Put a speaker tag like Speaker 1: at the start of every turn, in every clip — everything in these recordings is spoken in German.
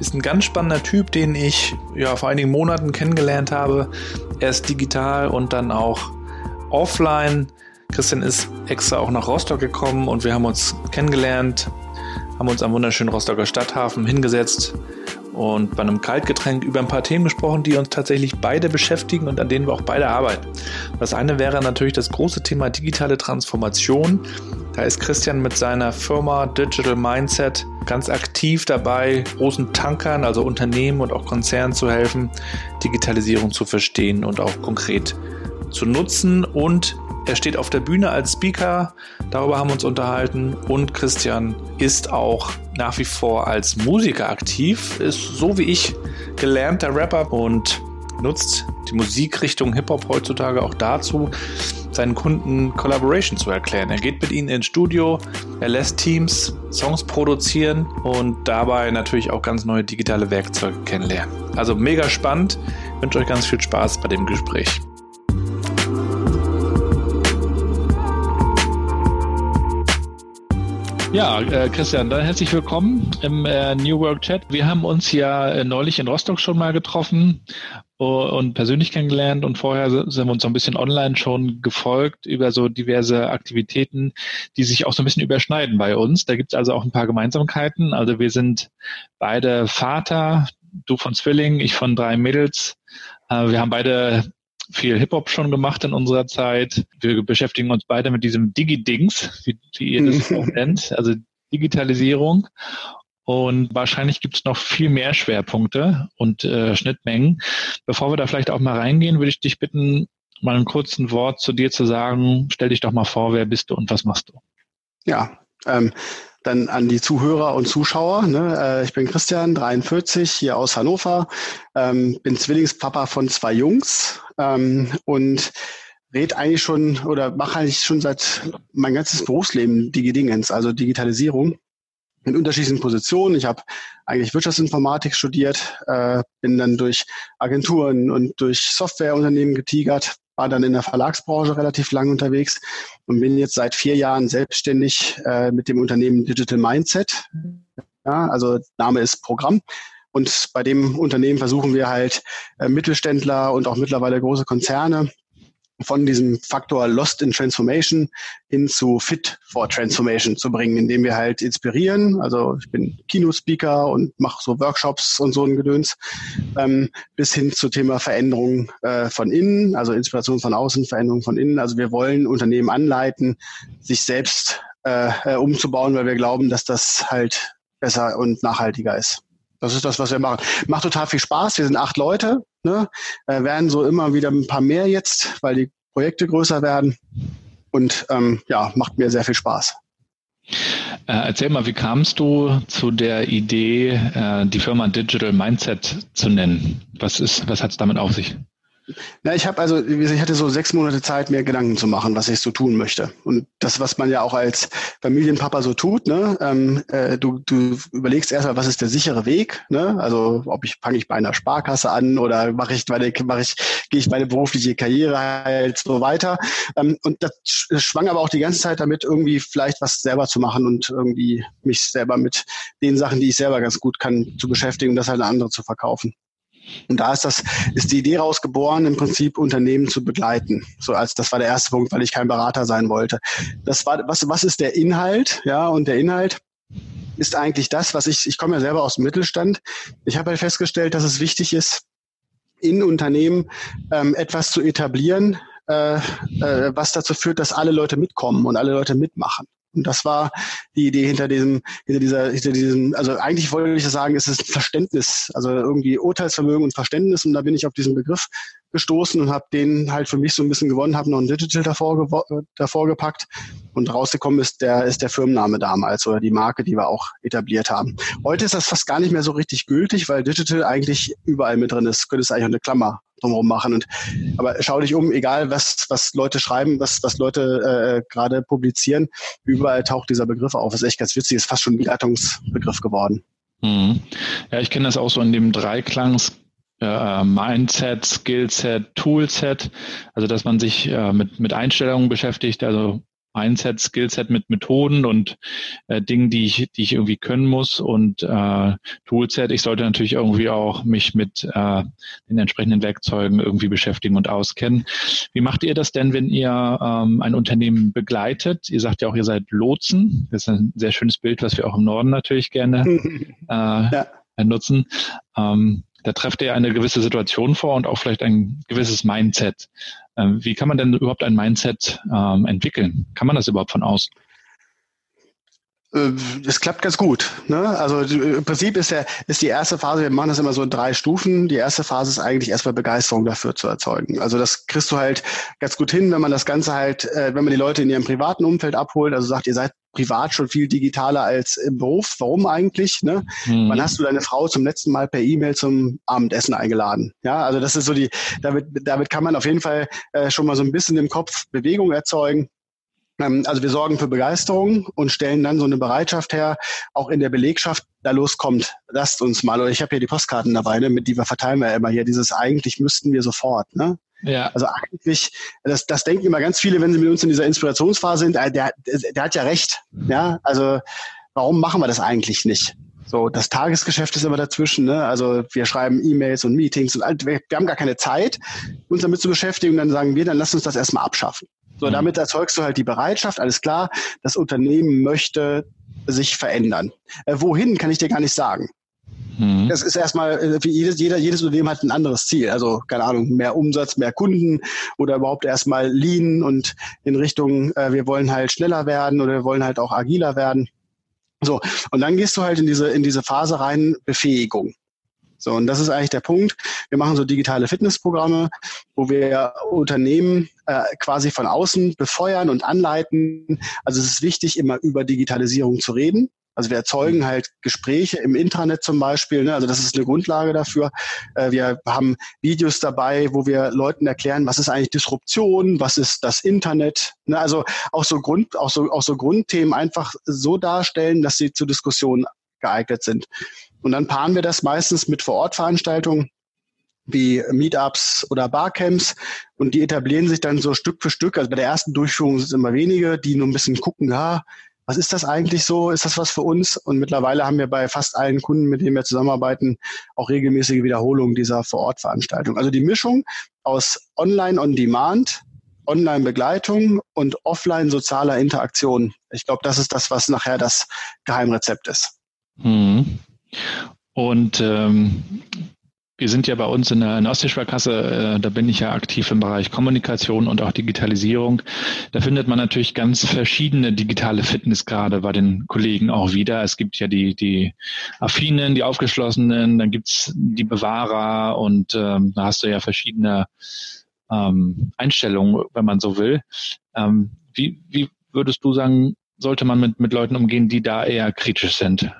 Speaker 1: ist ein ganz spannender Typ, den ich ja vor einigen Monaten kennengelernt habe. Er ist digital und dann auch offline. Christian ist extra auch nach Rostock gekommen und wir haben uns kennengelernt, haben uns am wunderschönen Rostocker Stadthafen hingesetzt und bei einem Kaltgetränk über ein paar Themen gesprochen, die uns tatsächlich beide beschäftigen und an denen wir auch beide arbeiten. Das eine wäre natürlich das große Thema digitale Transformation. Da ist Christian mit seiner Firma Digital Mindset ganz aktiv dabei, großen Tankern, also Unternehmen und auch Konzernen zu helfen, Digitalisierung zu verstehen und auch konkret zu nutzen und er steht auf der Bühne als Speaker, darüber haben wir uns unterhalten. Und Christian ist auch nach wie vor als Musiker aktiv, ist so wie ich gelernter Rapper und nutzt die Musikrichtung Hip-Hop heutzutage auch dazu, seinen Kunden Collaboration zu erklären. Er geht mit ihnen ins Studio, er lässt Teams Songs produzieren und dabei natürlich auch ganz neue digitale Werkzeuge kennenlernen. Also mega spannend. Ich wünsche euch ganz viel Spaß bei dem Gespräch. Ja, äh, Christian, dann herzlich willkommen im äh, New Work Chat. Wir haben uns ja äh, neulich in Rostock schon mal getroffen und persönlich kennengelernt und vorher sind wir uns so ein bisschen online schon gefolgt über so diverse Aktivitäten, die sich auch so ein bisschen überschneiden bei uns. Da gibt es also auch ein paar Gemeinsamkeiten. Also wir sind beide Vater, du von Zwilling, ich von drei Mädels. Äh, wir haben beide viel Hip-Hop schon gemacht in unserer Zeit. Wir beschäftigen uns beide mit diesem Digi-Dings, wie, wie ihr das auch nennt, also Digitalisierung. Und wahrscheinlich gibt es noch viel mehr Schwerpunkte und äh, Schnittmengen. Bevor wir da vielleicht auch mal reingehen, würde ich dich bitten, mal ein kurzes Wort zu dir zu sagen. Stell dich doch mal vor, wer bist du und was machst du?
Speaker 2: Ja, ähm, dann an die Zuhörer und Zuschauer. Ne? Äh, ich bin Christian, 43, hier aus Hannover, ähm, bin Zwillingspapa von zwei Jungs ähm, und red eigentlich schon oder mache eigentlich schon seit mein ganzes Berufsleben Digi-Dingens, also Digitalisierung in unterschiedlichen Positionen. Ich habe eigentlich Wirtschaftsinformatik studiert, äh, bin dann durch Agenturen und durch Softwareunternehmen getigert, war dann in der Verlagsbranche relativ lang unterwegs und bin jetzt seit vier Jahren selbstständig äh, mit dem Unternehmen Digital Mindset. Ja, also Name ist Programm. Und bei dem Unternehmen versuchen wir halt äh, Mittelständler und auch mittlerweile große Konzerne von diesem Faktor Lost in Transformation hin zu Fit for Transformation zu bringen, indem wir halt inspirieren. Also ich bin Kinospeaker und mache so Workshops und so ein Gedöns, ähm, bis hin zu Thema Veränderung äh, von innen, also Inspiration von außen, Veränderung von innen. Also wir wollen Unternehmen anleiten, sich selbst äh, äh umzubauen, weil wir glauben, dass das halt besser und nachhaltiger ist. Das ist das, was wir machen. Macht total viel Spaß. Wir sind acht Leute, ne? äh, werden so immer wieder ein paar mehr jetzt, weil die Projekte größer werden. Und ähm, ja, macht mir sehr viel Spaß.
Speaker 1: Äh, erzähl mal, wie kamst du zu der Idee, äh, die Firma Digital Mindset zu nennen? Was was hat es damit auf sich?
Speaker 2: Na, ich habe also, ich hatte so sechs Monate Zeit, mir Gedanken zu machen, was ich so tun möchte. Und das, was man ja auch als Familienpapa so tut, ne, ähm, äh, du, du überlegst erstmal, was ist der sichere Weg, ne? Also ob ich fange ich bei einer Sparkasse an oder mache ich meine, mache ich, gehe ich meine berufliche Karriere halt so weiter. Ähm, und das schwang aber auch die ganze Zeit damit, irgendwie vielleicht was selber zu machen und irgendwie mich selber mit den Sachen, die ich selber ganz gut kann, zu beschäftigen und das halt an andere zu verkaufen. Und da ist das, ist die Idee rausgeboren, im Prinzip Unternehmen zu begleiten. So als, das war der erste Punkt, weil ich kein Berater sein wollte. Das war, was, was ist der Inhalt? Ja, und der Inhalt ist eigentlich das, was ich, ich komme ja selber aus dem Mittelstand. Ich habe halt festgestellt, dass es wichtig ist, in Unternehmen ähm, etwas zu etablieren, äh, äh, was dazu führt, dass alle Leute mitkommen und alle Leute mitmachen. Und das war die Idee hinter diesem, hinter dieser, hinter diesem, also eigentlich wollte ich sagen, es ist Verständnis, also irgendwie Urteilsvermögen und Verständnis. Und da bin ich auf diesen Begriff gestoßen und habe den halt für mich so ein bisschen gewonnen, habe noch ein Digital davor, davor gepackt und rausgekommen ist der, ist der Firmenname damals oder die Marke, die wir auch etabliert haben. Heute ist das fast gar nicht mehr so richtig gültig, weil Digital eigentlich überall mit drin ist. Könnte es eigentlich eine Klammer drumherum machen. Und, aber schau dich um, egal was, was Leute schreiben, was, was Leute äh, gerade publizieren, überall taucht dieser Begriff auf. Das ist echt ganz witzig, ist fast schon ein Leitungsbegriff geworden.
Speaker 1: Mhm. Ja, ich kenne das auch so in dem Dreiklangs äh, Mindset, Skillset, Toolset, also dass man sich äh, mit, mit Einstellungen beschäftigt, also Mindset, Skillset mit Methoden und äh, Dingen, die ich, die ich irgendwie können muss und äh, Toolset. Ich sollte natürlich irgendwie auch mich mit äh, den entsprechenden Werkzeugen irgendwie beschäftigen und auskennen. Wie macht ihr das denn, wenn ihr ähm, ein Unternehmen begleitet? Ihr sagt ja auch, ihr seid Lotsen. Das ist ein sehr schönes Bild, was wir auch im Norden natürlich gerne äh, ja. nutzen. Ähm, da trefft ihr eine gewisse Situation vor und auch vielleicht ein gewisses Mindset. Ähm, wie kann man denn überhaupt ein Mindset ähm, entwickeln? Kann man das überhaupt von außen?
Speaker 2: Äh, es klappt ganz gut. Ne? Also im Prinzip ist, der, ist die erste Phase, wir machen das immer so in drei Stufen. Die erste Phase ist eigentlich erstmal Begeisterung dafür zu erzeugen. Also das kriegst du halt ganz gut hin, wenn man das Ganze halt, äh, wenn man die Leute in ihrem privaten Umfeld abholt, also sagt, ihr seid privat schon viel digitaler als im Beruf. Warum eigentlich? Ne? Mhm. Wann hast du deine Frau zum letzten Mal per E-Mail zum Abendessen eingeladen? Ja, also das ist so die, damit, damit kann man auf jeden Fall äh, schon mal so ein bisschen im Kopf Bewegung erzeugen. Ähm, also wir sorgen für Begeisterung und stellen dann so eine Bereitschaft her, auch in der Belegschaft, da loskommt, lasst uns mal, oder ich habe hier die Postkarten dabei, ne, mit die wir verteilen wir immer hier, dieses eigentlich müssten wir sofort. Ne? Ja. Also eigentlich, das, das denken immer ganz viele, wenn sie mit uns in dieser Inspirationsphase sind, äh, der, der hat ja recht. Ja, also warum machen wir das eigentlich nicht? So, das Tagesgeschäft ist immer dazwischen. Ne? Also wir schreiben E-Mails und Meetings und all, wir, wir haben gar keine Zeit, uns damit zu beschäftigen. Und dann sagen wir, dann lass uns das erstmal abschaffen. So, mhm. damit erzeugst du halt die Bereitschaft, alles klar, das Unternehmen möchte sich verändern. Äh, wohin, kann ich dir gar nicht sagen. Mhm. Das ist erstmal, äh, wie jedes, jeder, jedes Unternehmen hat ein anderes Ziel. Also, keine Ahnung, mehr Umsatz, mehr Kunden oder überhaupt erstmal lean und in Richtung, äh, wir wollen halt schneller werden oder wir wollen halt auch agiler werden. So, und dann gehst du halt in diese, in diese Phase rein, Befähigung. So, und das ist eigentlich der Punkt. Wir machen so digitale Fitnessprogramme, wo wir Unternehmen äh, quasi von außen befeuern und anleiten. Also es ist wichtig, immer über Digitalisierung zu reden. Also wir erzeugen halt Gespräche im Intranet zum Beispiel. Ne? Also das ist eine Grundlage dafür. Äh, wir haben Videos dabei, wo wir Leuten erklären, was ist eigentlich Disruption, was ist das Internet. Ne? Also auch so Grund, auch so, auch so Grundthemen einfach so darstellen, dass sie zur Diskussion geeignet sind. Und dann paaren wir das meistens mit Vorortveranstaltungen wie Meetups oder Barcamps und die etablieren sich dann so Stück für Stück. Also bei der ersten Durchführung sind es immer wenige, die nur ein bisschen gucken, ja, was ist das eigentlich so? Ist das was für uns? Und mittlerweile haben wir bei fast allen Kunden, mit denen wir zusammenarbeiten, auch regelmäßige Wiederholungen dieser Vorortveranstaltung. Also die Mischung aus Online on Demand, Online-Begleitung und offline sozialer Interaktion. Ich glaube, das ist das, was nachher das Geheimrezept ist.
Speaker 1: Mhm. Und ähm, wir sind ja bei uns in der, Ostseesparkasse, äh, da bin ich ja aktiv im Bereich Kommunikation und auch Digitalisierung. Da findet man natürlich ganz verschiedene digitale Fitness gerade bei den Kollegen auch wieder. Es gibt ja die, die Affinen, die Aufgeschlossenen, dann gibt's die Bewahrer und ähm, da hast du ja verschiedene ähm, Einstellungen, wenn man so will. Ähm, wie, wie würdest du sagen, sollte man mit, mit Leuten umgehen, die da eher kritisch sind?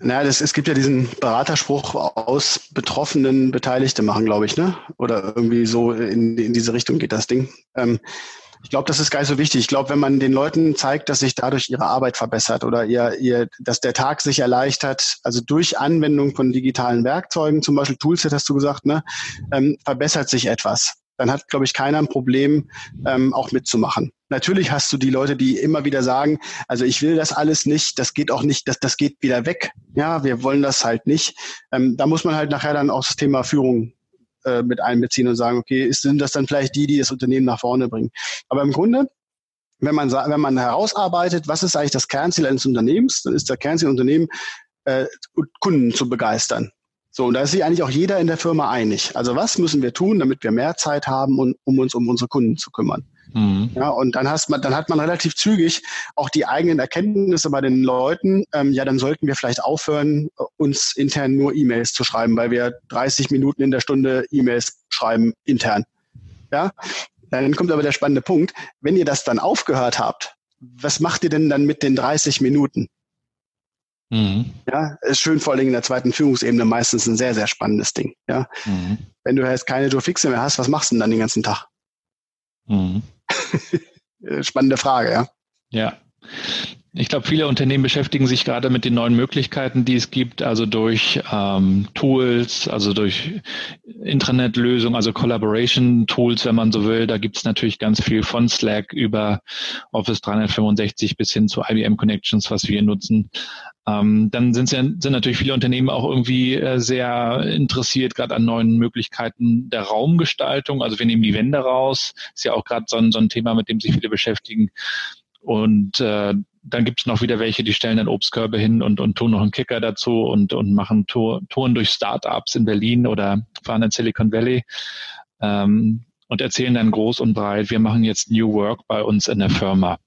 Speaker 2: Naja, das, es gibt ja diesen Beraterspruch aus Betroffenen Beteiligte machen, glaube ich, ne? Oder irgendwie so in, in diese Richtung geht das Ding. Ähm, ich glaube, das ist gar nicht so wichtig. Ich glaube, wenn man den Leuten zeigt, dass sich dadurch ihre Arbeit verbessert oder ihr, ihr, dass der Tag sich erleichtert, also durch Anwendung von digitalen Werkzeugen, zum Beispiel Toolset hast du gesagt, ne, ähm, verbessert sich etwas. Dann hat, glaube ich, keiner ein Problem, ähm, auch mitzumachen. Natürlich hast du die Leute, die immer wieder sagen, also ich will das alles nicht, das geht auch nicht, das, das geht wieder weg. Ja, wir wollen das halt nicht. Ähm, da muss man halt nachher dann auch das Thema Führung äh, mit einbeziehen und sagen, okay, sind das dann vielleicht die, die das Unternehmen nach vorne bringen? Aber im Grunde, wenn man, wenn man herausarbeitet, was ist eigentlich das Kernziel eines Unternehmens, dann ist der Kernziel Unternehmen, äh, Kunden zu begeistern. So, und da ist sich eigentlich auch jeder in der Firma einig. Also was müssen wir tun, damit wir mehr Zeit haben, um, um uns um unsere Kunden zu kümmern? Mhm. Ja, und dann, hast man, dann hat man relativ zügig auch die eigenen Erkenntnisse bei den Leuten. Ähm, ja, dann sollten wir vielleicht aufhören, uns intern nur E-Mails zu schreiben, weil wir 30 Minuten in der Stunde E-Mails schreiben intern. Ja, dann kommt aber der spannende Punkt. Wenn ihr das dann aufgehört habt, was macht ihr denn dann mit den 30 Minuten? Mhm. Ja, ist schön vor allem in der zweiten Führungsebene meistens ein sehr, sehr spannendes Ding. Ja, mhm. wenn du jetzt keine Joe Fixe mehr hast, was machst du denn dann den ganzen Tag? Mhm. Spannende Frage, ja.
Speaker 1: Ja. Ich glaube, viele Unternehmen beschäftigen sich gerade mit den neuen Möglichkeiten, die es gibt, also durch ähm, Tools, also durch Intranet-Lösungen, also Collaboration-Tools, wenn man so will. Da gibt es natürlich ganz viel von Slack über Office 365 bis hin zu IBM Connections, was wir nutzen. Ähm, dann sind, sind natürlich viele Unternehmen auch irgendwie äh, sehr interessiert, gerade an neuen Möglichkeiten der Raumgestaltung. Also wir nehmen die Wände raus, ist ja auch gerade so ein, so ein Thema, mit dem sich viele beschäftigen. Und äh, dann gibt es noch wieder welche, die stellen dann Obstkörbe hin und, und tun noch einen Kicker dazu und, und machen Tour, Touren durch Startups in Berlin oder fahren in Silicon Valley ähm, und erzählen dann groß und breit, wir machen jetzt New Work bei uns in der Firma.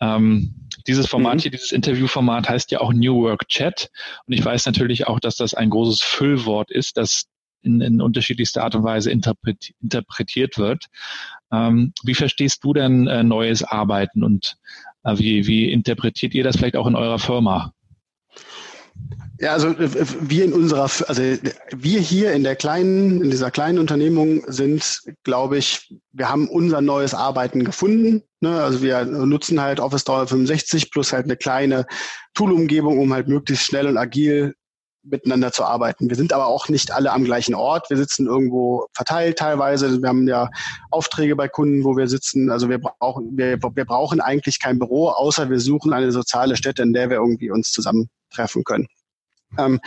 Speaker 1: Ähm, dieses Format mhm. hier, dieses Interviewformat heißt ja auch New Work Chat. Und ich weiß natürlich auch, dass das ein großes Füllwort ist, das in, in unterschiedlichster Art und Weise interpret, interpretiert wird. Ähm, wie verstehst du denn äh, neues Arbeiten und wie, wie interpretiert ihr das vielleicht auch in eurer Firma?
Speaker 2: Ja, also äh, wir in unserer, also wir hier in der kleinen, in dieser kleinen Unternehmung sind, glaube ich, wir haben unser neues Arbeiten gefunden. Ne? Also wir nutzen halt Office 365 plus halt eine kleine Tool-Umgebung, um halt möglichst schnell und agil miteinander zu arbeiten. Wir sind aber auch nicht alle am gleichen Ort. Wir sitzen irgendwo verteilt teilweise. Wir haben ja Aufträge bei Kunden, wo wir sitzen. Also wir brauchen, wir, wir brauchen eigentlich kein Büro, außer wir suchen eine soziale Stätte, in der wir irgendwie uns zusammentreffen können. Ähm,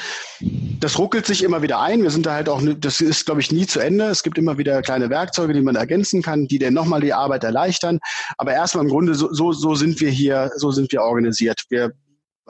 Speaker 2: das ruckelt sich immer wieder ein. Wir sind da halt auch, das ist, glaube ich, nie zu Ende. Es gibt immer wieder kleine Werkzeuge, die man ergänzen kann, die dann nochmal die Arbeit erleichtern. Aber erstmal im Grunde, so, so, so sind wir hier, so sind wir organisiert. Wir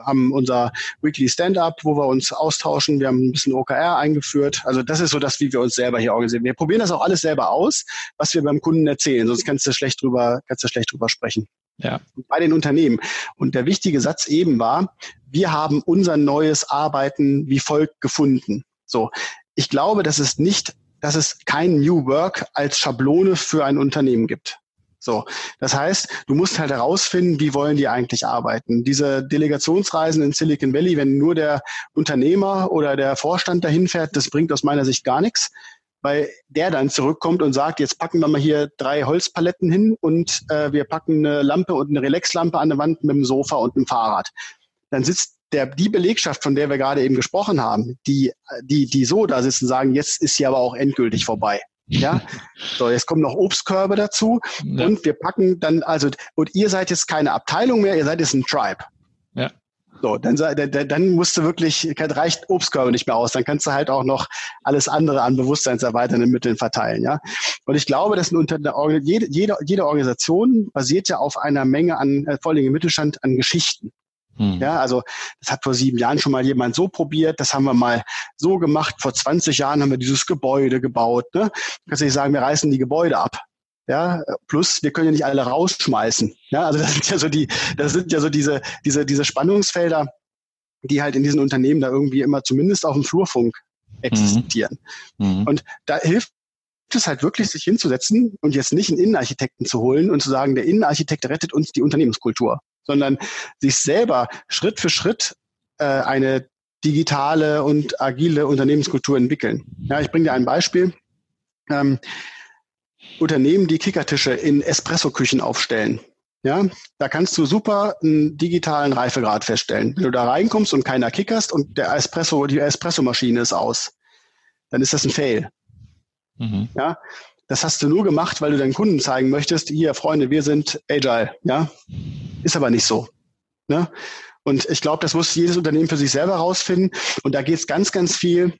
Speaker 2: haben unser Weekly Stand-up, wo wir uns austauschen. Wir haben ein bisschen OKR eingeführt. Also das ist so das, wie wir uns selber hier organisieren. Wir probieren das auch alles selber aus, was wir beim Kunden erzählen. Sonst kannst du schlecht drüber, kannst du schlecht drüber sprechen. Ja. Bei den Unternehmen. Und der wichtige Satz eben war, wir haben unser neues Arbeiten wie folgt gefunden. So. Ich glaube, dass es nicht, dass es kein New Work als Schablone für ein Unternehmen gibt. So, das heißt, du musst halt herausfinden, wie wollen die eigentlich arbeiten. Diese Delegationsreisen in Silicon Valley, wenn nur der Unternehmer oder der Vorstand dahin fährt, das bringt aus meiner Sicht gar nichts, weil der dann zurückkommt und sagt, jetzt packen wir mal hier drei Holzpaletten hin und äh, wir packen eine Lampe und eine Relaxlampe an der Wand mit dem Sofa und einem Fahrrad. Dann sitzt der, die Belegschaft, von der wir gerade eben gesprochen haben, die, die, die so da sitzen, sagen, jetzt ist sie aber auch endgültig vorbei. Ja, so jetzt kommen noch Obstkörbe dazu ja. und wir packen dann also und ihr seid jetzt keine Abteilung mehr, ihr seid jetzt ein Tribe. Ja. So, dann, dann, dann musst du wirklich, reicht Obstkörbe nicht mehr aus. Dann kannst du halt auch noch alles andere an bewusstseinserweiternden Mitteln verteilen, ja. Und ich glaube, dass unter jede, jede, jede Organisation basiert ja auf einer Menge an, äh, vor allem im Mittelstand, an Geschichten. Hm. Ja, also das hat vor sieben Jahren schon mal jemand so probiert, das haben wir mal so gemacht. Vor 20 Jahren haben wir dieses Gebäude gebaut. Ne? Kannst du nicht sagen, wir reißen die Gebäude ab. Ja, plus wir können ja nicht alle rausschmeißen. Ja, also das sind ja so die, das sind ja so diese, diese, diese Spannungsfelder, die halt in diesen Unternehmen da irgendwie immer zumindest auf dem Flurfunk existieren. Mhm. Und da hilft es halt wirklich, sich hinzusetzen und jetzt nicht einen Innenarchitekten zu holen und zu sagen, der Innenarchitekt rettet uns die Unternehmenskultur sondern sich selber Schritt für Schritt äh, eine digitale und agile Unternehmenskultur entwickeln. Ja, ich bringe dir ein Beispiel. Ähm, Unternehmen, die Kickertische in Espresso-Küchen aufstellen. Ja, da kannst du super einen digitalen Reifegrad feststellen. Wenn du da reinkommst und keiner kickerst und der Espresso, die Espresso-Maschine ist aus, dann ist das ein Fail. Mhm. Ja, das hast du nur gemacht, weil du deinen Kunden zeigen möchtest, hier, Freunde, wir sind agile. Ja, ist aber nicht so. Ne? Und ich glaube, das muss jedes Unternehmen für sich selber rausfinden. Und da geht es ganz, ganz viel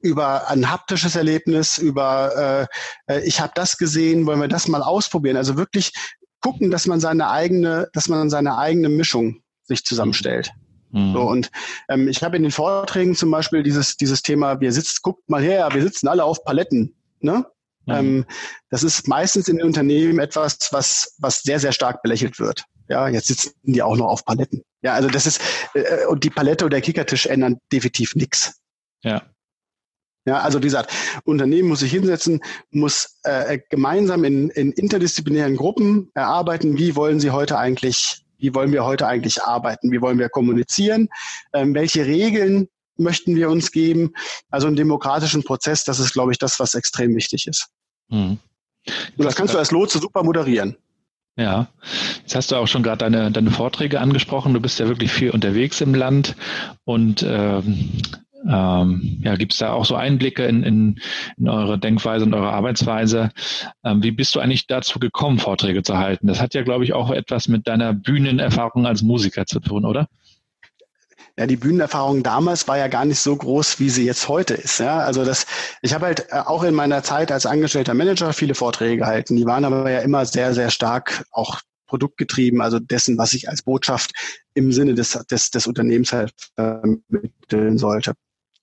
Speaker 2: über ein haptisches Erlebnis, über äh, äh ich habe das gesehen, wollen wir das mal ausprobieren. Also wirklich gucken, dass man seine eigene, dass man seine eigene Mischung sich zusammenstellt. Mhm. So, und ähm, ich habe in den Vorträgen zum Beispiel dieses, dieses Thema, wir sitzen, guckt mal her, wir sitzen alle auf Paletten. Ne? Mhm. Ähm, das ist meistens in den Unternehmen etwas, was, was sehr, sehr stark belächelt wird. Ja, jetzt sitzen die auch noch auf Paletten. Ja, also das ist, äh, und die Palette oder der Kickertisch ändern definitiv nichts.
Speaker 1: Ja.
Speaker 2: Ja, also wie gesagt, Unternehmen muss sich hinsetzen, muss äh, gemeinsam in, in interdisziplinären Gruppen erarbeiten, wie wollen sie heute eigentlich, wie wollen wir heute eigentlich arbeiten, wie wollen wir kommunizieren, ähm, welche Regeln möchten wir uns geben. Also einen demokratischen Prozess, das ist, glaube ich, das, was extrem wichtig ist. Mhm. Und das kannst du als Lotse super moderieren.
Speaker 1: Ja, jetzt hast du auch schon gerade deine, deine Vorträge angesprochen. Du bist ja wirklich viel unterwegs im Land und ähm, ähm, ja, gibt es da auch so Einblicke in, in, in eure Denkweise und eure Arbeitsweise? Ähm, wie bist du eigentlich dazu gekommen, Vorträge zu halten? Das hat ja, glaube ich, auch etwas mit deiner Bühnenerfahrung als Musiker zu tun, oder?
Speaker 2: Ja, die Bühnenerfahrung damals war ja gar nicht so groß, wie sie jetzt heute ist. Ja, also das, ich habe halt äh, auch in meiner Zeit als angestellter Manager viele Vorträge gehalten. Die waren aber ja immer sehr, sehr stark auch produktgetrieben, also dessen, was ich als Botschaft im Sinne des, des, des Unternehmens halt vermitteln sollte.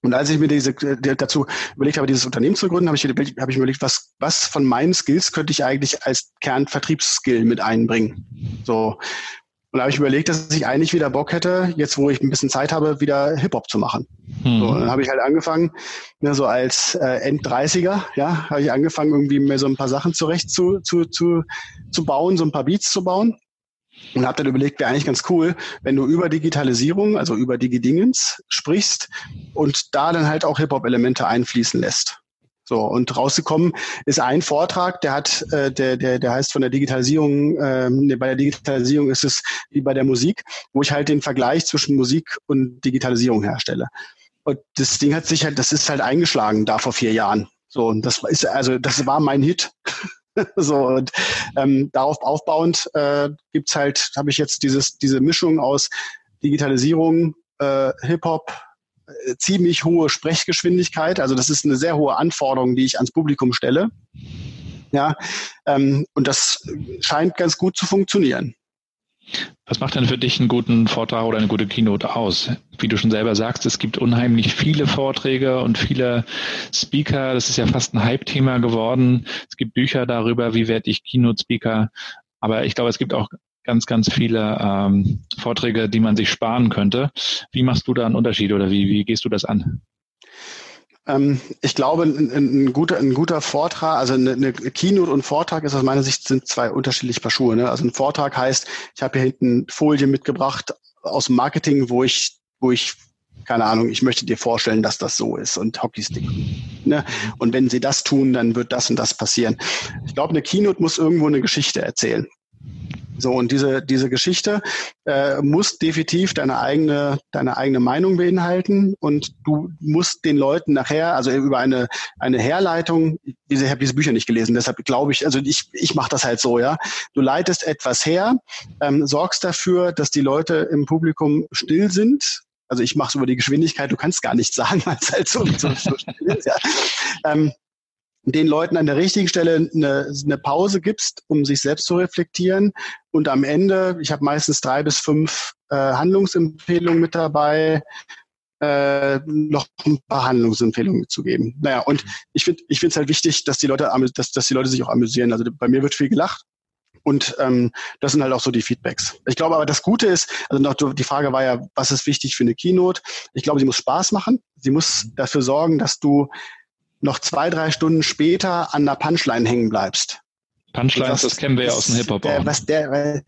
Speaker 2: Und als ich mir diese dazu überlegt habe, dieses Unternehmen zu gründen, habe ich, habe ich mir überlegt, was, was von meinen Skills könnte ich eigentlich als Kernvertriebsskill mit einbringen. So. Und da habe ich überlegt, dass ich eigentlich wieder Bock hätte, jetzt wo ich ein bisschen Zeit habe, wieder Hip-Hop zu machen. Mhm. So, und dann habe ich halt angefangen, ne, so als äh, End-30er, ja, habe ich angefangen, irgendwie mir so ein paar Sachen zurecht zu, zu, zu, zu bauen, so ein paar Beats zu bauen. Und habe dann überlegt, wäre eigentlich ganz cool, wenn du über Digitalisierung, also über Digidingens sprichst und da dann halt auch Hip-Hop-Elemente einfließen lässt. So, und rausgekommen ist ein Vortrag, der hat, äh, der, der, der heißt von der Digitalisierung, äh, bei der Digitalisierung ist es wie bei der Musik, wo ich halt den Vergleich zwischen Musik und Digitalisierung herstelle. Und das Ding hat sich halt, das ist halt eingeschlagen da vor vier Jahren. So, und das ist, also das war mein Hit. so, und ähm, darauf aufbauend äh, gibt's halt, habe ich jetzt dieses, diese Mischung aus Digitalisierung, äh, Hip-Hop, ziemlich hohe Sprechgeschwindigkeit. Also das ist eine sehr hohe Anforderung, die ich ans Publikum stelle. Ja, ähm, und das scheint ganz gut zu funktionieren.
Speaker 1: Was macht denn für dich einen guten Vortrag oder eine gute Keynote aus? Wie du schon selber sagst, es gibt unheimlich viele Vorträge und viele Speaker. Das ist ja fast ein Hype-Thema geworden. Es gibt Bücher darüber, wie werde ich Keynote-Speaker. Aber ich glaube, es gibt auch ganz, ganz viele ähm, Vorträge, die man sich sparen könnte. Wie machst du da einen Unterschied oder wie, wie gehst du das an?
Speaker 2: Ähm, ich glaube, ein, ein, guter, ein guter Vortrag, also eine, eine Keynote und Vortrag ist aus meiner Sicht sind zwei unterschiedliche Paar Schuhe. Ne? Also ein Vortrag heißt, ich habe hier hinten Folien mitgebracht aus dem Marketing, wo ich, wo ich keine Ahnung, ich möchte dir vorstellen, dass das so ist und Hockeystick. Ne? Und wenn sie das tun, dann wird das und das passieren. Ich glaube, eine Keynote muss irgendwo eine Geschichte erzählen. So, und diese, diese Geschichte äh, muss definitiv deine eigene, deine eigene Meinung beinhalten und du musst den Leuten nachher, also über eine, eine Herleitung, diese, ich habe diese Bücher nicht gelesen, deshalb glaube ich, also ich, ich mache das halt so, ja. Du leitest etwas her, ähm, sorgst dafür, dass die Leute im Publikum still sind, also ich mache es über die Geschwindigkeit, du kannst gar nichts sagen, weil es halt so, so, so still ist. Ja. Ähm, den Leuten an der richtigen Stelle eine, eine Pause gibst, um sich selbst zu reflektieren. Und am Ende, ich habe meistens drei bis fünf äh, Handlungsempfehlungen mit dabei, äh, noch ein paar Handlungsempfehlungen mitzugeben. Naja, und ich finde ich finde es halt wichtig, dass die Leute dass, dass die Leute sich auch amüsieren. Also bei mir wird viel gelacht. Und ähm, das sind halt auch so die Feedbacks. Ich glaube aber, das Gute ist, also noch die Frage war ja, was ist wichtig für eine Keynote? Ich glaube, sie muss Spaß machen. Sie muss dafür sorgen, dass du noch zwei, drei Stunden später an der Punchline hängen bleibst.
Speaker 1: Punchlines, das kennen wir ja aus dem Hip-Hop
Speaker 2: auch. Was der,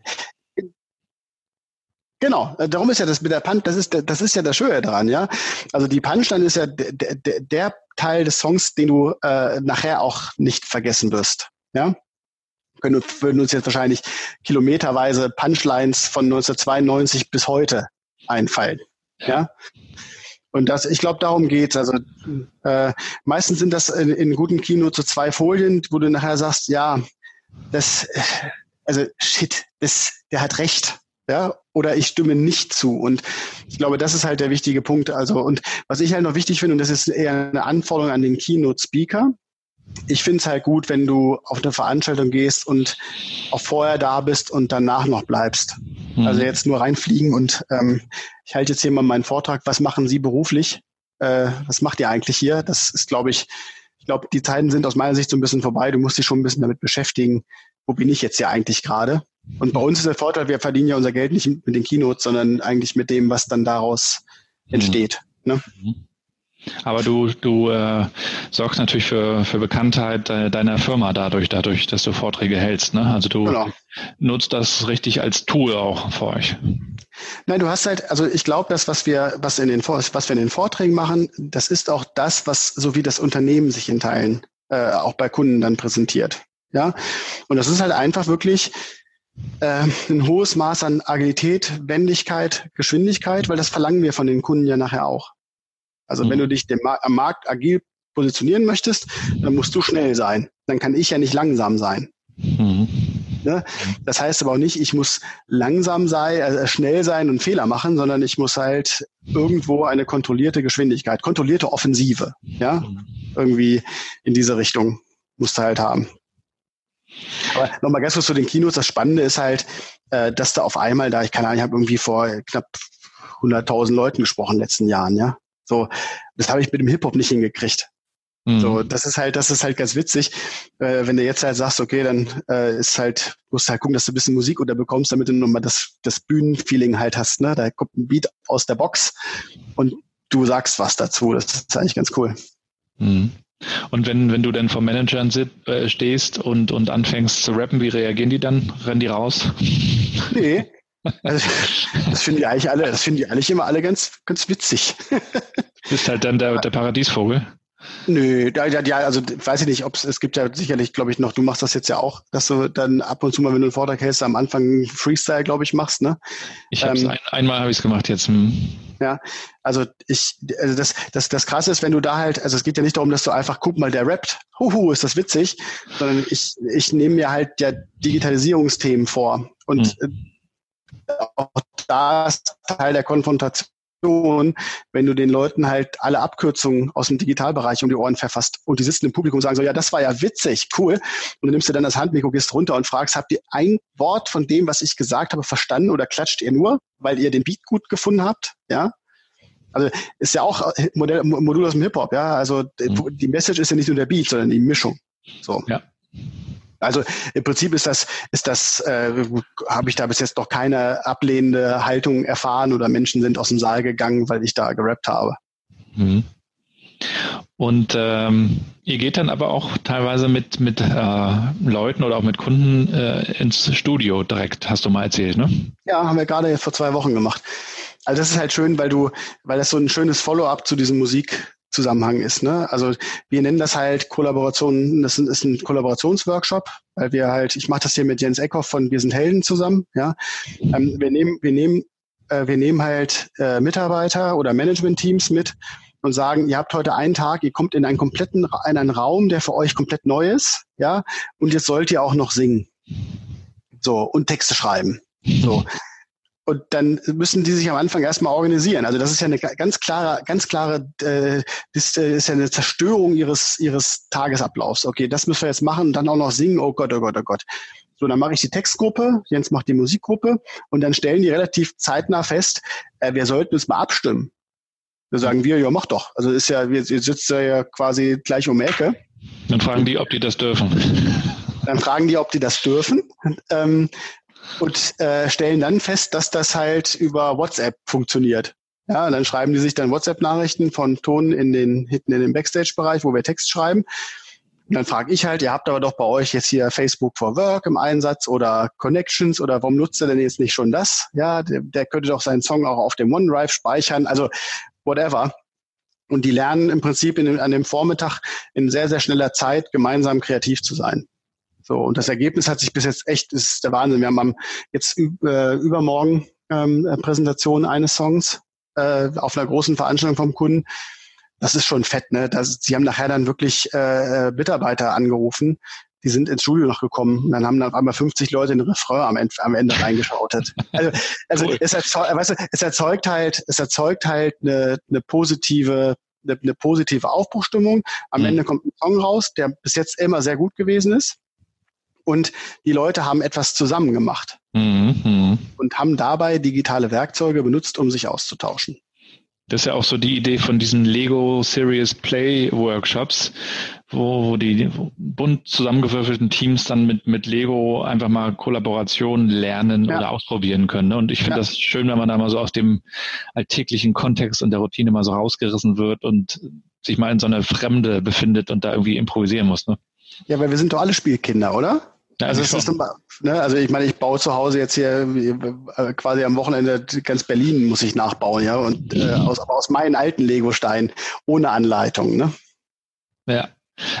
Speaker 2: Genau, äh, darum ist ja das mit der Punch, das ist, das ist ja das Schöne daran, ja. Also die Punchline ist ja der, der, der Teil des Songs, den du äh, nachher auch nicht vergessen wirst, ja. Können, würden uns jetzt wahrscheinlich kilometerweise Punchlines von 1992 bis heute einfallen, ja. Und das, ich glaube, darum geht's. Also äh, meistens sind das in, in guten Kino zu zwei Folien, wo du nachher sagst, ja, das, also shit, das, der hat recht ja, oder ich stimme nicht zu. Und ich glaube, das ist halt der wichtige Punkt. Also, und was ich halt noch wichtig finde, und das ist eher eine Anforderung an den Keynote-Speaker, ich finde es halt gut, wenn du auf eine Veranstaltung gehst und auch vorher da bist und danach noch bleibst. Mhm. Also jetzt nur reinfliegen und ähm, ich halte jetzt hier mal meinen Vortrag, was machen Sie beruflich? Äh, was macht ihr eigentlich hier? Das ist, glaube ich, ich glaube, die Zeiten sind aus meiner Sicht so ein bisschen vorbei. Du musst dich schon ein bisschen damit beschäftigen, wo bin ich jetzt hier eigentlich gerade? Und bei uns ist der Vorteil, wir verdienen ja unser Geld nicht mit den Keynotes, sondern eigentlich mit dem, was dann daraus entsteht. Mhm. Ne?
Speaker 1: Aber du, du äh, sorgst natürlich für, für Bekanntheit deiner Firma dadurch, dadurch, dass du Vorträge hältst. Ne? Also du genau. nutzt das richtig als Tool auch für euch.
Speaker 2: Nein, du hast halt, also ich glaube, das, was wir, was in den was wir in den Vorträgen machen, das ist auch das, was so wie das Unternehmen sich in Teilen äh, auch bei Kunden dann präsentiert. Ja, und das ist halt einfach wirklich äh, ein hohes Maß an Agilität, Wendigkeit, Geschwindigkeit, weil das verlangen wir von den Kunden ja nachher auch. Also mhm. wenn du dich dem, am Markt agil positionieren möchtest, dann musst du schnell sein. Dann kann ich ja nicht langsam sein. Mhm. Ne? Das heißt aber auch nicht, ich muss langsam sein, äh, schnell sein und Fehler machen, sondern ich muss halt irgendwo eine kontrollierte Geschwindigkeit, kontrollierte Offensive, ja, mhm. irgendwie in diese Richtung musst du halt haben. Aber nochmal ganz kurz zu den Kinos. Das Spannende ist halt, äh, dass da auf einmal da, ich keine Ahnung, ich habe irgendwie vor knapp 100.000 Leuten gesprochen in den letzten Jahren, ja. So, das habe ich mit dem Hip-Hop nicht hingekriegt. Mhm. So, das ist halt, das ist halt ganz witzig, äh, wenn du jetzt halt sagst, okay, dann äh, ist halt, musst halt gucken, dass du ein bisschen Musik unterbekommst, damit du nochmal das, das Bühnenfeeling halt hast, ne? Da kommt ein Beat aus der Box und du sagst was dazu. Das ist eigentlich ganz cool.
Speaker 1: Mhm. Und wenn, wenn du dann vor Managern sit, äh, stehst und, und anfängst zu rappen, wie reagieren die dann? Rennen die raus?
Speaker 2: Nee. Also, das finden die eigentlich alle, das finden die eigentlich immer alle ganz, ganz witzig.
Speaker 1: Bist halt dann der, der Paradiesvogel.
Speaker 2: Nö, ja, ja, also weiß ich nicht, ob es es gibt ja sicherlich, glaube ich, noch, du machst das jetzt ja auch, dass du dann ab und zu mal, wenn du einen Vortrag hältst, am Anfang Freestyle, glaube ich, machst, ne?
Speaker 1: Ich habe ähm, ein, einmal habe ich es gemacht jetzt. Hm.
Speaker 2: Ja, also ich, also das, das, das krasse ist, wenn du da halt, also es geht ja nicht darum, dass du einfach, guck mal, der rappt, huhu, ist das witzig, sondern ich, ich nehme mir halt ja Digitalisierungsthemen vor. Und mhm. Auch da ist Teil der Konfrontation wenn du den Leuten halt alle Abkürzungen aus dem Digitalbereich um die Ohren verfasst und die sitzen im Publikum und sagen so, ja, das war ja witzig, cool. Und du nimmst dir dann das Handmikro, gehst runter und fragst, habt ihr ein Wort von dem, was ich gesagt habe, verstanden oder klatscht ihr nur, weil ihr den Beat gut gefunden habt? Ja. Also ist ja auch Modell, Modul aus dem Hip-Hop, ja. Also mhm. die Message ist ja nicht nur der Beat, sondern die Mischung. So. Ja. Also im Prinzip ist das, ist das, äh, habe ich da bis jetzt noch keine ablehnende Haltung erfahren oder Menschen sind aus dem Saal gegangen, weil ich da gerappt habe. Mhm.
Speaker 1: Und ähm, ihr geht dann aber auch teilweise mit, mit äh, Leuten oder auch mit Kunden äh, ins Studio direkt, hast du mal erzählt, ne?
Speaker 2: Ja, haben wir gerade vor zwei Wochen gemacht. Also das ist halt schön, weil du, weil das so ein schönes Follow-up zu diesem Musik, Zusammenhang ist. Ne? Also wir nennen das halt Kollaboration, das ist ein Kollaborationsworkshop, weil wir halt, ich mache das hier mit Jens Eckhoff von Wir sind Helden zusammen. Ja, ähm, wir nehmen, wir nehmen, äh, wir nehmen halt äh, Mitarbeiter oder Management-Teams mit und sagen, ihr habt heute einen Tag, ihr kommt in einen kompletten, in einen Raum, der für euch komplett neu ist, ja, und jetzt sollt ihr auch noch singen, so und Texte schreiben, so. Und dann müssen die sich am Anfang erstmal organisieren. Also das ist ja eine ganz klare, ganz klare, äh, das äh, ist ja eine Zerstörung ihres, ihres Tagesablaufs. Okay, das müssen wir jetzt machen und dann auch noch singen. Oh Gott, oh Gott, oh Gott. So, dann mache ich die Textgruppe, Jens macht die Musikgruppe und dann stellen die relativ zeitnah fest, äh, wir sollten uns mal abstimmen. Da sagen wir, ja, mach doch. Also ist ja, wir sitzen ja quasi gleich um die Ecke.
Speaker 1: Dann fragen die, ob die das dürfen.
Speaker 2: Dann fragen die, ob die das dürfen. Ähm, und äh, stellen dann fest, dass das halt über WhatsApp funktioniert. Ja, dann schreiben die sich dann WhatsApp-Nachrichten von Ton in den hinten in den Backstage-Bereich, wo wir Text schreiben. Und dann frage ich halt, ihr habt aber doch bei euch jetzt hier Facebook for Work im Einsatz oder Connections oder warum nutzt ihr denn jetzt nicht schon das? Ja, der, der könnte doch seinen Song auch auf dem OneDrive speichern, also whatever. Und die lernen im Prinzip in, an dem Vormittag in sehr, sehr schneller Zeit gemeinsam kreativ zu sein. So, und das Ergebnis hat sich bis jetzt echt, ist der Wahnsinn. Wir haben am, jetzt äh, übermorgen ähm, Präsentation eines Songs äh, auf einer großen Veranstaltung vom Kunden das ist schon fett, ne? Das, sie haben nachher dann wirklich äh, äh, Mitarbeiter angerufen, die sind ins Studio noch gekommen und dann haben dann auf einmal 50 Leute in Refrain am Ende, am Ende reingeschautet. Also, also cool. es, erzeugt, weißt du, es erzeugt halt, es erzeugt halt eine, eine positive eine, eine positive Aufbruchstimmung. Am mhm. Ende kommt ein Song raus, der bis jetzt immer sehr gut gewesen ist. Und die Leute haben etwas zusammen gemacht mhm. und haben dabei digitale Werkzeuge benutzt, um sich auszutauschen.
Speaker 1: Das ist ja auch so die Idee von diesen Lego Serious Play Workshops, wo, wo die bunt zusammengewürfelten Teams dann mit, mit Lego einfach mal Kollaboration lernen ja. oder ausprobieren können. Ne? Und ich finde ja. das schön, wenn man da mal so aus dem alltäglichen Kontext und der Routine mal so rausgerissen wird und sich mal in so eine Fremde befindet und da irgendwie improvisieren muss. Ne?
Speaker 2: Ja, weil wir sind doch alle Spielkinder, oder? Ja, also, es ist immer, ne, also ich meine, ich baue zu Hause jetzt hier äh, quasi am Wochenende ganz Berlin muss ich nachbauen, ja, und äh, aus, aber aus meinen alten Lego-Steinen ohne Anleitung, ne?
Speaker 1: Ja.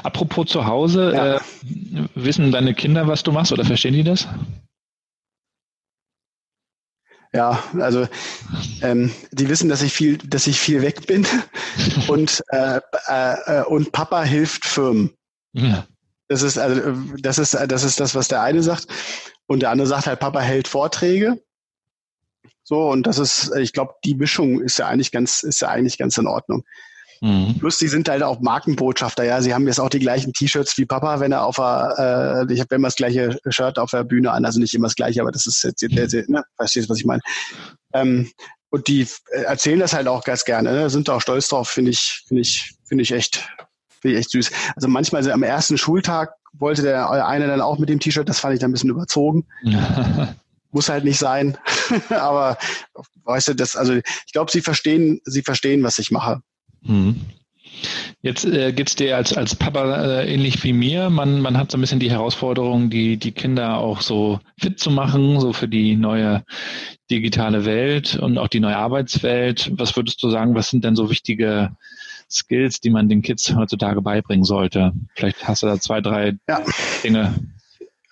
Speaker 1: Apropos zu Hause, ja. äh, wissen deine Kinder, was du machst oder verstehen die das?
Speaker 2: Ja, also ähm, die wissen, dass ich viel, dass ich viel weg bin und äh, äh, und Papa hilft Firmen. Ja. Das ist, also, das ist, das ist das, was der eine sagt. Und der andere sagt halt, Papa hält Vorträge. So, und das ist, ich glaube, die Mischung ist ja eigentlich ganz, ist ja eigentlich ganz in Ordnung. Mhm. Plus, die sind halt auch Markenbotschafter, ja. Sie haben jetzt auch die gleichen T-Shirts wie Papa, wenn er auf der, äh, ich habe immer das gleiche Shirt auf der Bühne an, also nicht immer das gleiche, aber das ist jetzt, der, der, ne, verstehst du, was ich meine? Ähm, und die erzählen das halt auch ganz gerne, ne? sind auch stolz drauf, finde ich, finde ich, finde ich echt, Finde ich echt süß. Also manchmal am ersten Schultag wollte der eine dann auch mit dem T-Shirt, das fand ich dann ein bisschen überzogen. Muss halt nicht sein. Aber weißt du, das, also ich glaube, sie verstehen, sie verstehen, was ich mache. Mhm.
Speaker 1: Jetzt äh, geht es dir als, als Papa äh, ähnlich wie mir. Man, man hat so ein bisschen die Herausforderung, die, die Kinder auch so fit zu machen, so für die neue digitale Welt und auch die neue Arbeitswelt. Was würdest du sagen, was sind denn so wichtige Skills, die man den Kids heutzutage beibringen sollte? Vielleicht hast du da zwei, drei ja. Dinge.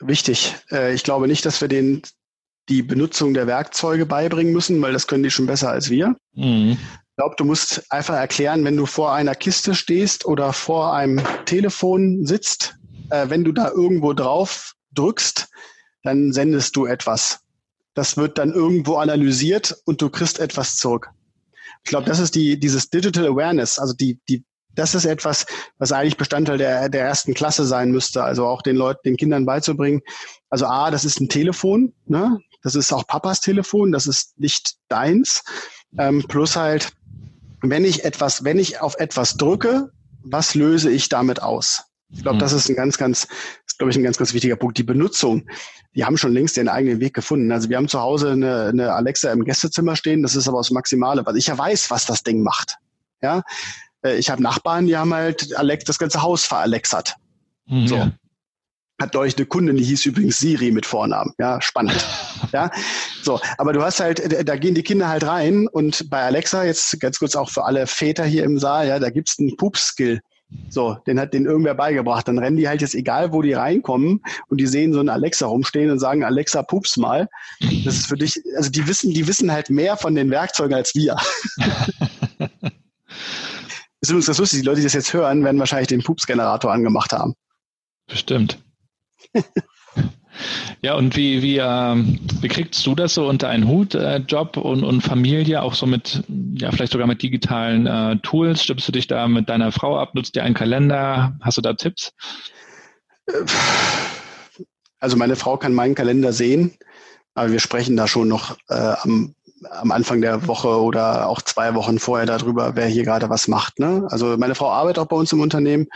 Speaker 2: Wichtig. Äh, ich glaube nicht, dass wir denen die Benutzung der Werkzeuge beibringen müssen, weil das können die schon besser als wir. Mhm. Ich glaube, du musst einfach erklären, wenn du vor einer Kiste stehst oder vor einem Telefon sitzt, äh, wenn du da irgendwo drauf drückst, dann sendest du etwas. Das wird dann irgendwo analysiert und du kriegst etwas zurück. Ich glaube, das ist die, dieses Digital Awareness, also die, die, das ist etwas, was eigentlich Bestandteil der, der ersten Klasse sein müsste, also auch den Leuten, den Kindern beizubringen. Also A, das ist ein Telefon, ne? Das ist auch Papas Telefon, das ist nicht deins. Ähm, plus halt, wenn ich etwas, wenn ich auf etwas drücke, was löse ich damit aus? Ich glaube, mhm. das ist ein ganz, ganz, ist, glaube ich, ein ganz, ganz wichtiger Punkt. Die Benutzung, die haben schon längst ihren eigenen Weg gefunden. Also wir haben zu Hause eine, eine Alexa im Gästezimmer stehen, das ist aber das Maximale, weil ich ja weiß, was das Ding macht. Ja, äh, ich habe Nachbarn, die haben halt Alex, das ganze Haus veralexert. Mhm. So. Hat euch eine Kundin, die hieß übrigens Siri mit Vornamen. Ja, spannend. ja, so. Aber du hast halt, da gehen die Kinder halt rein und bei Alexa, jetzt ganz kurz auch für alle Väter hier im Saal, ja, da gibt's einen Pups-Skill. So, den hat den irgendwer beigebracht. Dann rennen die halt jetzt egal, wo die reinkommen und die sehen so einen Alexa rumstehen und sagen, Alexa, pups mal. Das ist für dich, also die wissen, die wissen halt mehr von den Werkzeugen als wir. ist übrigens das lustig, die Leute, die das jetzt hören, werden wahrscheinlich den Pups-Generator angemacht haben.
Speaker 1: Bestimmt. Ja, und wie, wie, äh, wie kriegst du das so unter einen Hut, äh, Job und, und Familie, auch so mit, ja, vielleicht sogar mit digitalen äh, Tools? Stimmst du dich da mit deiner Frau ab? Nutzt ihr einen Kalender? Hast du da Tipps?
Speaker 2: Also meine Frau kann meinen Kalender sehen, aber wir sprechen da schon noch äh, am, am Anfang der Woche oder auch zwei Wochen vorher darüber, wer hier gerade was macht. Ne? Also meine Frau arbeitet auch bei uns im Unternehmen.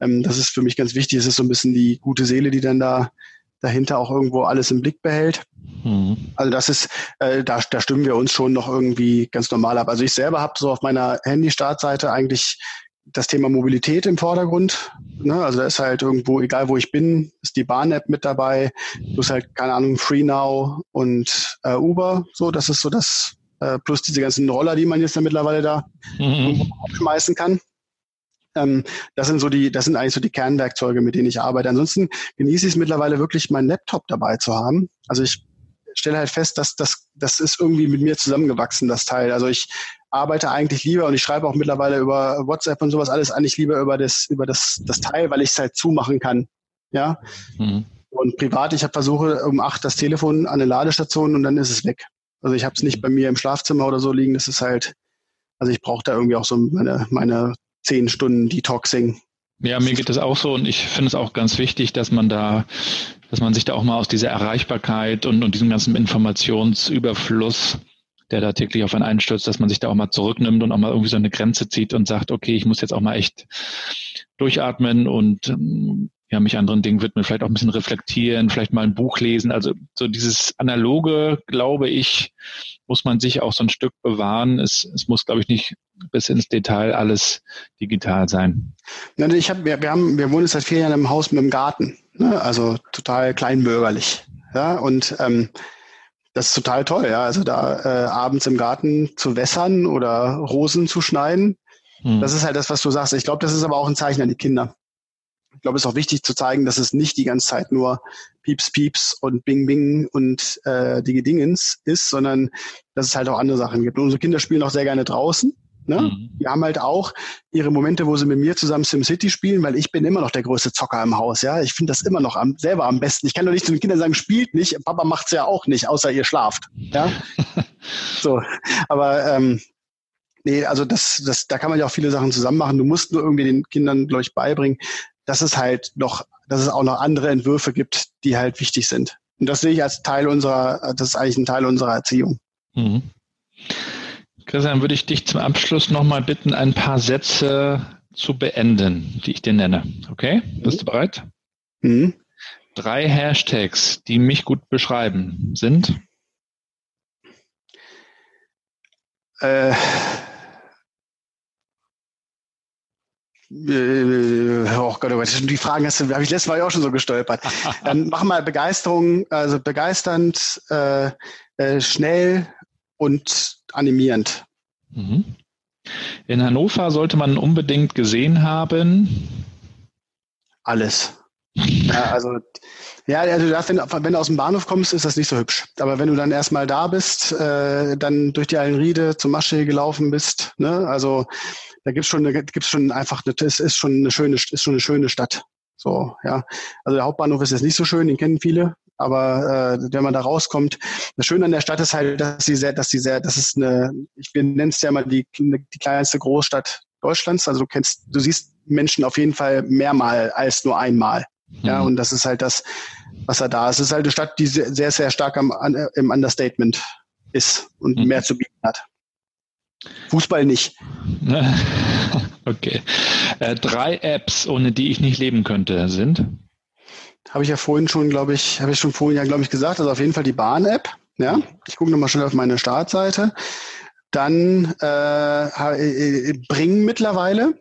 Speaker 2: Ähm, das ist für mich ganz wichtig. Es ist so ein bisschen die gute Seele, die dann da dahinter auch irgendwo alles im Blick behält. Mhm. Also das ist, äh, da, da stimmen wir uns schon noch irgendwie ganz normal ab. Also ich selber habe so auf meiner Handy-Startseite eigentlich das Thema Mobilität im Vordergrund. Ne? Also da ist halt irgendwo, egal wo ich bin, ist die Bahn-App mit dabei. Du hast halt, keine Ahnung, FreeNow und äh, Uber. So, das ist so das, äh, plus diese ganzen Roller, die man jetzt ja mittlerweile da mhm. schmeißen kann. Ähm, das sind so die, das sind eigentlich so die Kernwerkzeuge, mit denen ich arbeite. Ansonsten genieße ich es mittlerweile wirklich, meinen Laptop dabei zu haben. Also ich stelle halt fest, dass das, das ist irgendwie mit mir zusammengewachsen, das Teil. Also ich arbeite eigentlich lieber und ich schreibe auch mittlerweile über WhatsApp und sowas alles eigentlich lieber über das, über das, das Teil, weil ich es halt zumachen kann. Ja. Mhm. Und privat, ich habe versuche um acht das Telefon an eine Ladestation und dann ist es weg. Also ich habe es nicht bei mir im Schlafzimmer oder so liegen. Das ist halt, also ich brauche da irgendwie auch so meine, meine zehn Stunden Detoxing.
Speaker 1: Ja, mir geht es auch so und ich finde es auch ganz wichtig, dass man da, dass man sich da auch mal aus dieser Erreichbarkeit und, und diesem ganzen Informationsüberfluss, der da täglich auf einen einstürzt, dass man sich da auch mal zurücknimmt und auch mal irgendwie so eine Grenze zieht und sagt, okay, ich muss jetzt auch mal echt durchatmen und ja, mich anderen Dingen widmen, vielleicht auch ein bisschen reflektieren, vielleicht mal ein Buch lesen. Also so dieses Analoge, glaube ich, muss man sich auch so ein Stück bewahren. Es, es muss, glaube ich, nicht bis ins Detail alles digital sein.
Speaker 2: Ich hab, wir, wir, haben, wir wohnen seit vier Jahren im Haus mit dem Garten, ne? also total kleinbürgerlich. Ja, und ähm, das ist total toll, ja. Also da äh, abends im Garten zu wässern oder Rosen zu schneiden, hm. das ist halt das, was du sagst. Ich glaube, das ist aber auch ein Zeichen an die Kinder glaube, es ist auch wichtig zu zeigen, dass es nicht die ganze Zeit nur Pieps, Pieps und Bing, Bing und äh, die Gedingens ist, sondern dass es halt auch andere Sachen gibt. Und unsere Kinder spielen auch sehr gerne draußen. Ne? Mhm. Die haben halt auch ihre Momente, wo sie mit mir zusammen SimCity spielen, weil ich bin immer noch der größte Zocker im Haus. Ja, ich finde das immer noch am, selber am besten. Ich kann doch nicht zu den Kindern sagen, spielt nicht. Papa macht's ja auch nicht, außer ihr schlaft. Ja, so. Aber ähm, nee, also das, das, da kann man ja auch viele Sachen zusammen machen. Du musst nur irgendwie den Kindern, glaube ich, beibringen, dass es halt noch, dass es auch noch andere Entwürfe gibt, die halt wichtig sind. Und das sehe ich als Teil unserer, das ist eigentlich ein Teil unserer Erziehung. Mhm.
Speaker 1: Christian, würde ich dich zum Abschluss nochmal bitten, ein paar Sätze zu beenden, die ich dir nenne. Okay? Bist mhm. du bereit? Mhm. Drei Hashtags, die mich gut beschreiben, sind?
Speaker 2: Äh, Äh, oh Gott, oh Gott, die Fragen hast du, habe ich letztes Mal auch schon so gestolpert. Dann mach mal Begeisterung, also begeisternd, äh, äh, schnell und animierend. Mhm.
Speaker 1: In Hannover sollte man unbedingt gesehen haben.
Speaker 2: Alles. ja, also ja, also wenn, wenn, du aus dem Bahnhof kommst, ist das nicht so hübsch. Aber wenn du dann erstmal da bist, äh, dann durch die Allenriede zum Maschsee gelaufen bist, ne, also da gibt's schon, eine, gibt's schon einfach, es ist schon eine schöne, ist schon eine schöne Stadt. So, ja. Also der Hauptbahnhof ist jetzt nicht so schön, den kennen viele, aber äh, wenn man da rauskommt, das Schöne an der Stadt ist halt, dass sie sehr, dass sie sehr, das ist eine, ich nenne es ja mal die, die kleinste Großstadt Deutschlands. Also du kennst, du siehst Menschen auf jeden Fall mehrmal als nur einmal. Ja, mhm. und das ist halt das, was er da ist. Es ist halt eine Stadt, die sehr, sehr stark am, im Understatement ist und mhm. mehr zu bieten hat. Fußball nicht.
Speaker 1: Okay. Äh, drei Apps, ohne die ich nicht leben könnte, sind?
Speaker 2: Habe ich ja vorhin schon, glaube ich, habe ich schon vorhin ja, glaube ich, gesagt. Also auf jeden Fall die Bahn-App. Ja, ich gucke nochmal schnell auf meine Startseite. Dann äh, äh, Bring mittlerweile.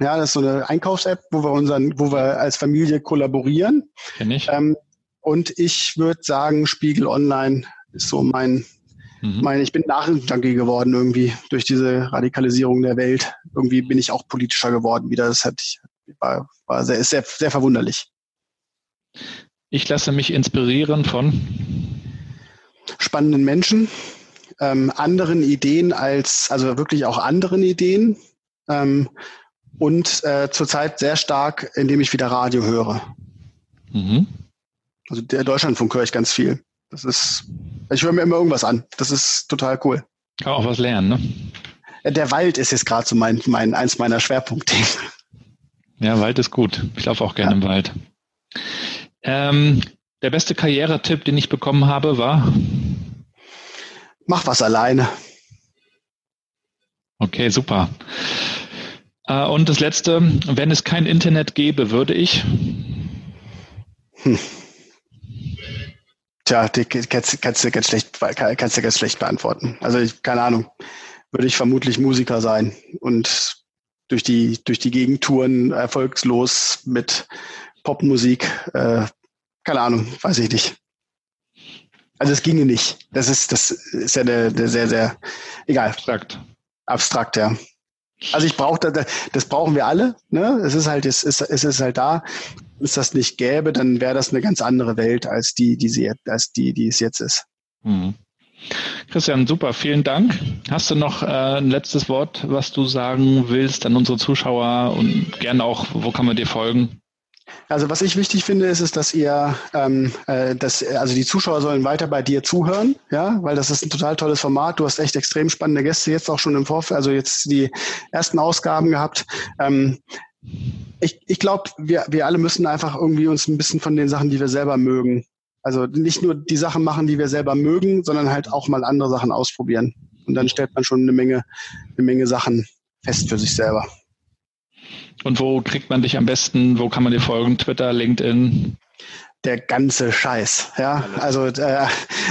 Speaker 2: Ja, das ist so eine Einkaufs-App, wo wir unseren, wo wir als Familie kollaborieren.
Speaker 1: Kenn ich.
Speaker 2: Ähm, und ich würde sagen, Spiegel Online ist so mein Mhm. Ich meine, ich bin Nachrichtenjunkie geworden irgendwie durch diese Radikalisierung der Welt. Irgendwie bin ich auch politischer geworden wieder. Das hat, war, war sehr, ist sehr, sehr verwunderlich.
Speaker 1: Ich lasse mich inspirieren von
Speaker 2: spannenden Menschen, ähm, anderen Ideen als, also wirklich auch anderen Ideen ähm, und äh, zurzeit sehr stark, indem ich wieder Radio höre. Mhm. Also der Deutschlandfunk höre ich ganz viel. Das ist, ich höre mir immer irgendwas an. Das ist total cool.
Speaker 1: Kann auch was lernen, ne?
Speaker 2: Der Wald ist jetzt gerade so mein, mein, eins meiner Schwerpunkte.
Speaker 1: Ja, Wald ist gut. Ich laufe auch gerne ja. im Wald. Ähm, der beste Karrieretipp, den ich bekommen habe, war?
Speaker 2: Mach was alleine.
Speaker 1: Okay, super. Äh, und das letzte, wenn es kein Internet gäbe, würde ich? Hm.
Speaker 2: Tja, die kannst, kannst, du ganz schlecht, kannst du ganz schlecht beantworten. Also ich, keine Ahnung, würde ich vermutlich Musiker sein und durch die, durch die Gegentouren erfolgslos mit Popmusik. Äh, keine Ahnung, weiß ich nicht. Also es ginge nicht. Das ist, das ist ja der, der sehr, sehr egal.
Speaker 1: Abstrakt.
Speaker 2: Abstrakt, ja. Also ich brauche das, das brauchen wir alle. Ne? Es ist halt, es ist, es ist halt da. Wenn es das nicht gäbe, dann wäre das eine ganz andere Welt als die, die sie, als die, die es jetzt ist.
Speaker 1: Mhm. Christian, super, vielen Dank. Hast du noch äh, ein letztes Wort, was du sagen willst an unsere Zuschauer und gerne auch, wo kann man dir folgen?
Speaker 2: Also was ich wichtig finde, ist, ist dass ihr, ähm, äh, dass, also die Zuschauer sollen weiter bei dir zuhören, ja, weil das ist ein total tolles Format. Du hast echt extrem spannende Gäste jetzt auch schon im Vorfeld, also jetzt die ersten Ausgaben gehabt. Ähm, ich ich glaube, wir, wir alle müssen einfach irgendwie uns ein bisschen von den Sachen, die wir selber mögen, also nicht nur die Sachen machen, die wir selber mögen, sondern halt auch mal andere Sachen ausprobieren. Und dann stellt man schon eine Menge, eine Menge Sachen fest für sich selber.
Speaker 1: Und wo kriegt man dich am besten? Wo kann man dir folgen? Twitter, LinkedIn?
Speaker 2: der ganze Scheiß. Ja, also äh,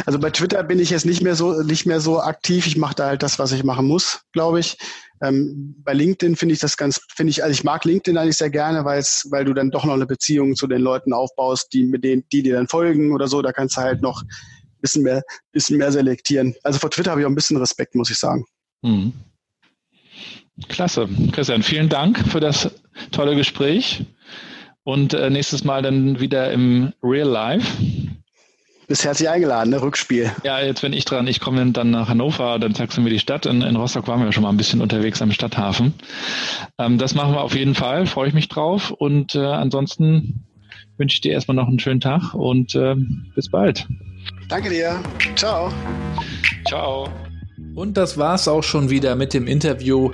Speaker 2: also bei Twitter bin ich jetzt nicht mehr so nicht mehr so aktiv. Ich mache da halt das, was ich machen muss, glaube ich. Ähm, bei LinkedIn finde ich das ganz, finde ich, also ich mag LinkedIn eigentlich sehr gerne, weil es, weil du dann doch noch eine Beziehung zu den Leuten aufbaust, die mit denen, die dir dann folgen oder so. Da kannst du halt noch ein bisschen mehr, bisschen mehr selektieren. Also vor Twitter habe ich auch ein bisschen Respekt, muss ich sagen. Mhm.
Speaker 1: Klasse. Christian, vielen Dank für das tolle Gespräch und äh, nächstes Mal dann wieder im Real Life.
Speaker 2: Bist herzlich eingeladen, ne? Rückspiel.
Speaker 1: Ja, jetzt bin ich dran. Ich komme dann nach Hannover, dann zeigst du mir die Stadt. In, in Rostock waren wir schon mal ein bisschen unterwegs am Stadthafen. Ähm, das machen wir auf jeden Fall, freue ich mich drauf. Und äh, ansonsten wünsche ich dir erstmal noch einen schönen Tag und äh, bis bald.
Speaker 2: Danke dir. Ciao.
Speaker 1: Ciao. Und das war's auch schon wieder mit dem Interview.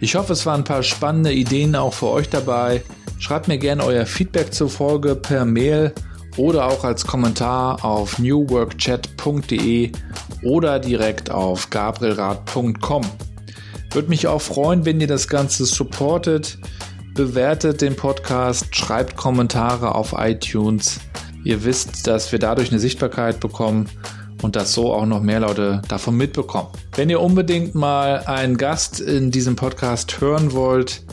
Speaker 1: Ich hoffe, es waren ein paar spannende Ideen auch für euch dabei. Schreibt mir gerne euer Feedback zur Folge per Mail oder auch als Kommentar auf newworkchat.de oder direkt auf gabrielrad.com. Würde mich auch freuen, wenn ihr das Ganze supportet. Bewertet den Podcast, schreibt Kommentare auf iTunes. Ihr wisst, dass wir dadurch eine Sichtbarkeit bekommen und dass so auch noch mehr Leute davon mitbekommen. Wenn ihr unbedingt mal einen Gast in diesem Podcast hören wollt,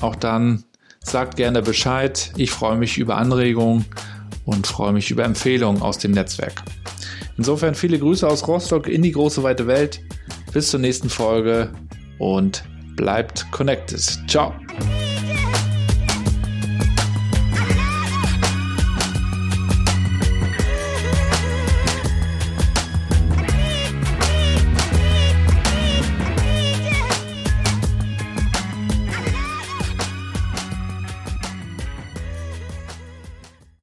Speaker 1: auch dann sagt gerne Bescheid. Ich freue mich über Anregungen und freue mich über Empfehlungen aus dem Netzwerk. Insofern viele Grüße aus Rostock in die große weite Welt. Bis zur nächsten Folge und bleibt connected. Ciao.